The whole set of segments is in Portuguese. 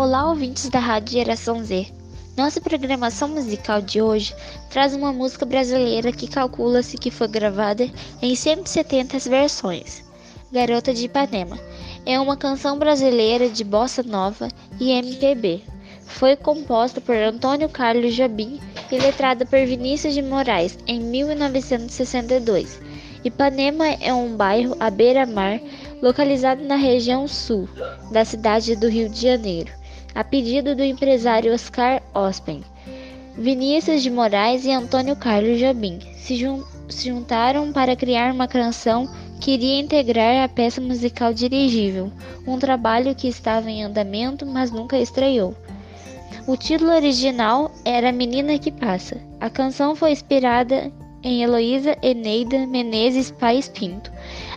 Olá, ouvintes da Rádio Geração Z. Nossa programação musical de hoje traz uma música brasileira que calcula-se que foi gravada em 170 versões. Garota de Ipanema é uma canção brasileira de bossa nova e MPB. Foi composta por Antônio Carlos Jobim e letrada por Vinícius de Moraes em 1962. Ipanema é um bairro à beira-mar localizado na região sul da cidade do Rio de Janeiro, a pedido do empresário Oscar Ospen. Vinícius de Moraes e Antônio Carlos Jobim se, jun se juntaram para criar uma canção que iria integrar a peça musical dirigível, um trabalho que estava em andamento, mas nunca estreou. O título original era Menina que Passa. A canção foi inspirada em Heloísa Eneida Menezes Paes Pinto,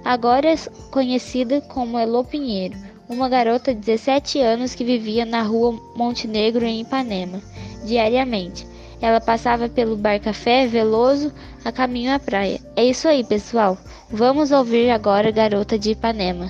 agora conhecida como Elo Pinheiro, uma garota de 17 anos que vivia na rua Montenegro em Ipanema, diariamente. Ela passava pelo bar Café Veloso a caminho à praia. É isso aí, pessoal. Vamos ouvir agora Garota de Ipanema.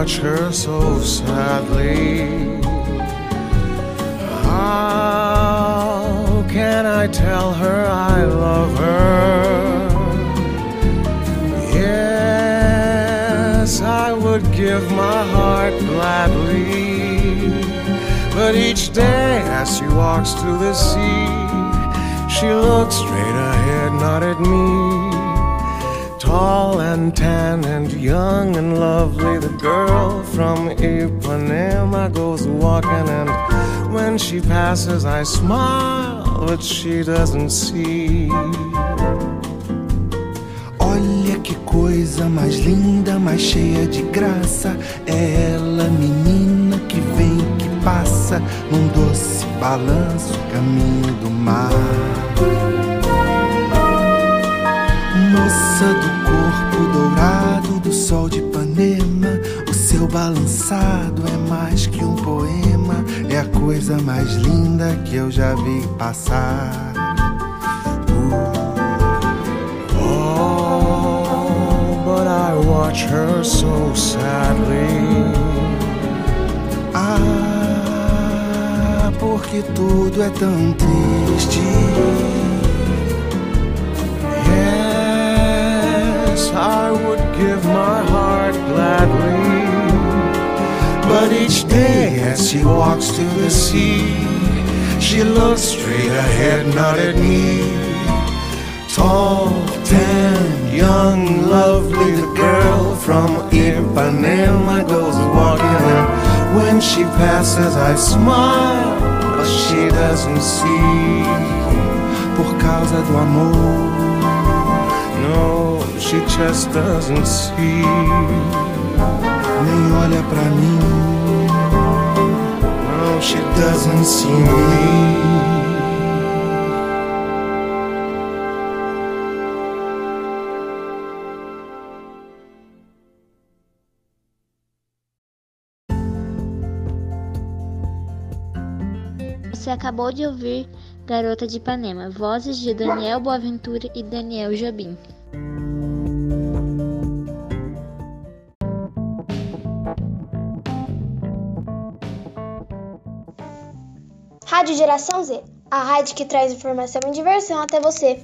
Watch her so sadly. How can I tell her I love her? Yes, I would give my heart gladly. But each day as she walks to the sea, she looks straight ahead, not at me tall and tan and young and lovely. The girl from Ipanema goes walking, and when she passes, I smile, but she doesn't see. Olha que coisa mais linda, mais cheia de graça. É ela, menina que vem, que passa num doce balanço, caminho do mar. Balançado é mais que um poema, é a coisa mais linda que eu já vi passar. Oh, but I watch her so sadly. Ah, porque tudo é tão triste. I would give my heart. But each day as she walks to the sea, she looks straight ahead, not at me. Tall, tan, young, lovely, the girl from Ipanema goes walking, and when she passes, I smile, but she doesn't see. Por causa do amor. No, she just doesn't see. Nem olha pra mim. She doesn't me. Você acabou de ouvir Garota de Ipanema, vozes de Daniel Boaventura e Daniel Jobim. Rádio Geração Z, a rádio que traz informação e diversão até você.